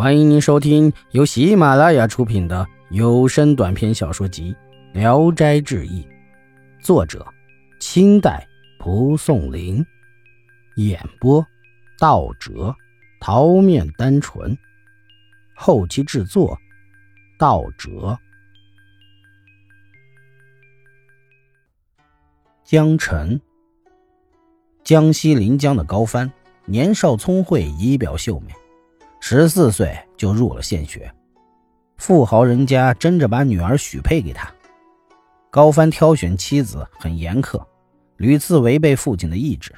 欢迎您收听由喜马拉雅出品的有声短篇小说集《聊斋志异》，作者：清代蒲松龄，演播：道哲、桃面单纯，后期制作：道哲。江辰，江西临江的高帆，年少聪慧，仪表秀美。十四岁就入了县学，富豪人家争着把女儿许配给他。高帆挑选妻子很严苛，屡次违背父亲的意志。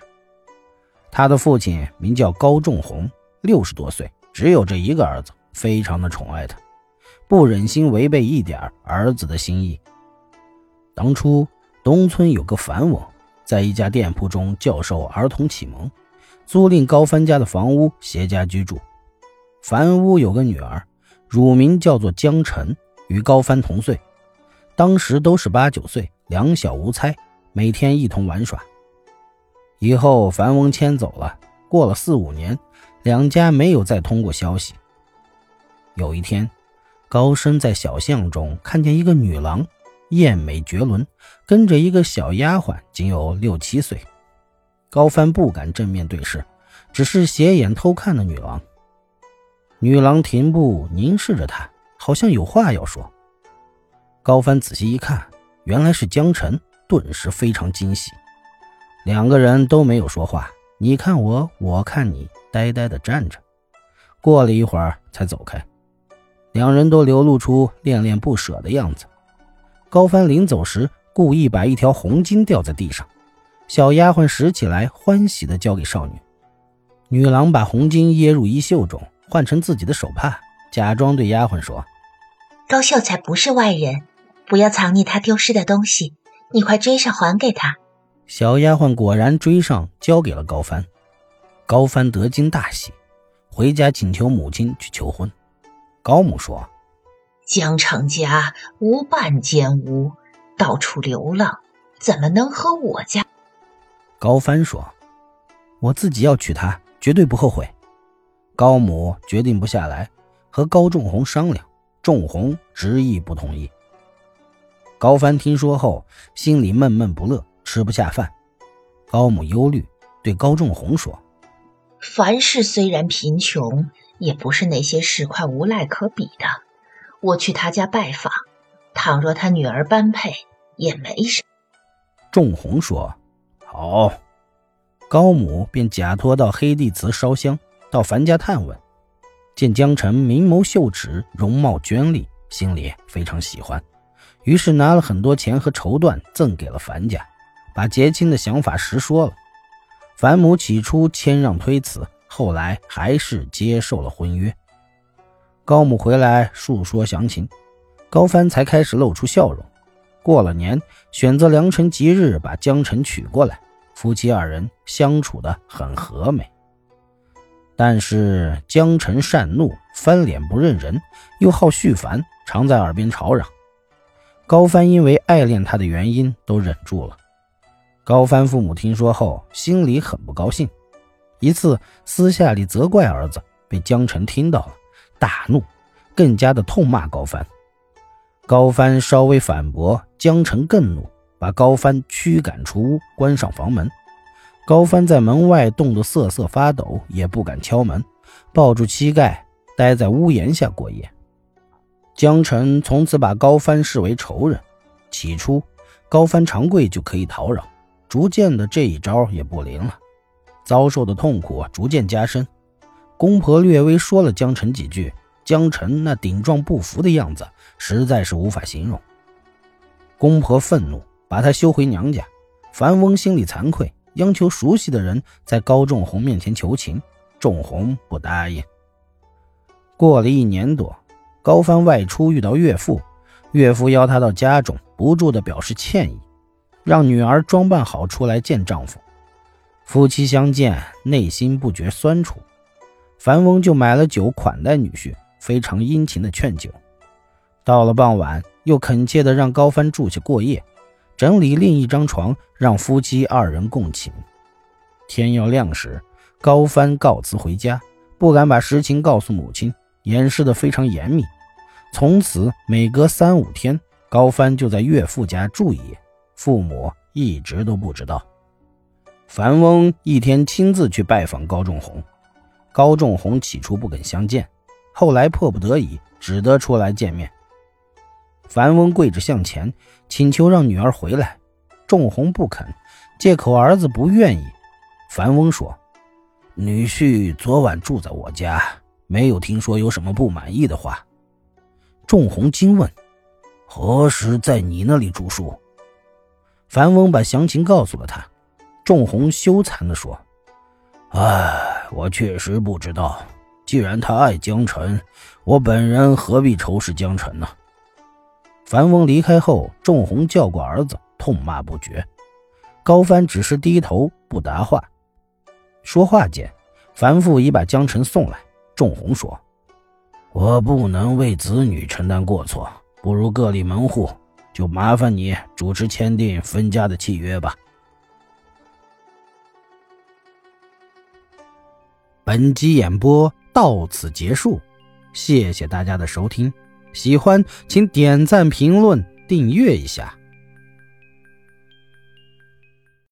他的父亲名叫高仲宏，六十多岁，只有这一个儿子，非常的宠爱他，不忍心违背一点儿子的心意。当初东村有个樊翁，在一家店铺中教授儿童启蒙，租赁高帆家的房屋携家居住。樊屋有个女儿，乳名叫做江晨，与高帆同岁，当时都是八九岁，两小无猜，每天一同玩耍。以后樊翁迁走了，过了四五年，两家没有再通过消息。有一天，高升在小巷中看见一个女郎，艳美绝伦，跟着一个小丫鬟，仅有六七岁。高帆不敢正面对视，只是斜眼偷看了女郎。女郎停步，凝视着他，好像有话要说。高帆仔细一看，原来是江晨，顿时非常惊喜。两个人都没有说话，你看我，我看你，呆呆地站着。过了一会儿，才走开。两人都流露出恋恋不舍的样子。高帆临走时，故意把一条红巾掉在地上，小丫鬟拾起来，欢喜地交给少女。女郎把红巾掖入衣袖中。换成自己的手帕，假装对丫鬟说：“高秀才不是外人，不要藏匿他丢失的东西，你快追上还给他。”小丫鬟果然追上，交给了高帆。高帆得惊大喜，回家请求母亲去求婚。高母说：“江城家无半间屋，到处流浪，怎么能和我家？”高帆说：“我自己要娶她，绝对不后悔。”高母决定不下来，和高仲宏商量，仲宏执意不同意。高帆听说后，心里闷闷不乐，吃不下饭。高母忧虑，对高仲宏说：“凡事虽然贫穷，也不是那些市侩无赖可比的。我去他家拜访，倘若他女儿般配，也没什。”仲宏说：“好。”高母便假托到黑帝祠烧香。到樊家探问，见江晨明眸秀齿，容貌娟丽，心里非常喜欢，于是拿了很多钱和绸缎赠给了樊家，把结亲的想法实说了。樊母起初谦让推辞，后来还是接受了婚约。高母回来述说详情，高帆才开始露出笑容。过了年，选择良辰吉日把江晨娶过来，夫妻二人相处的很和美。但是江辰善怒，翻脸不认人，又好絮烦，常在耳边吵嚷。高帆因为爱恋他的原因都忍住了。高帆父母听说后，心里很不高兴。一次私下里责怪儿子，被江辰听到了，大怒，更加的痛骂高帆。高帆稍微反驳，江辰更怒，把高帆驱赶出屋，关上房门。高帆在门外冻得瑟瑟发抖，也不敢敲门，抱住膝盖，待在屋檐下过夜。江晨从此把高帆视为仇人。起初，高帆长跪就可以讨饶，逐渐的这一招也不灵了，遭受的痛苦逐渐加深。公婆略微说了江晨几句，江晨那顶撞不服的样子实在是无法形容。公婆愤怒，把他休回娘家。樊翁心里惭愧。央求熟悉的人在高仲宏面前求情，仲宏不答应。过了一年多，高帆外出遇到岳父，岳父邀他到家中，不住地表示歉意，让女儿装扮好出来见丈夫。夫妻相见，内心不觉酸楚。樊翁就买了酒款待女婿，非常殷勤的劝酒。到了傍晚，又恳切地让高帆住下过夜。整理另一张床，让夫妻二人共寝。天要亮时，高帆告辞回家，不敢把实情告诉母亲，掩饰得非常严密。从此每隔三五天，高帆就在岳父家住一夜，父母一直都不知道。樊翁一天亲自去拜访高仲宏，高仲宏起初不肯相见，后来迫不得已，只得出来见面。樊翁跪着向前请求让女儿回来，仲弘不肯，借口儿子不愿意。樊翁说：“女婿昨晚住在我家，没有听说有什么不满意的话。”仲弘惊问：“何时在你那里住宿？”樊翁把详情告诉了他。仲宏羞惭地说：“唉，我确实不知道。既然他爱江辰，我本人何必仇视江辰呢？”樊翁离开后，仲宏叫过儿子，痛骂不绝。高帆只是低头不答话。说话间，樊父已把江辰送来。仲宏说：“我不能为子女承担过错，不如各立门户，就麻烦你主持签订分家的契约吧。”本集演播到此结束，谢谢大家的收听。喜欢请点赞、评论、订阅一下。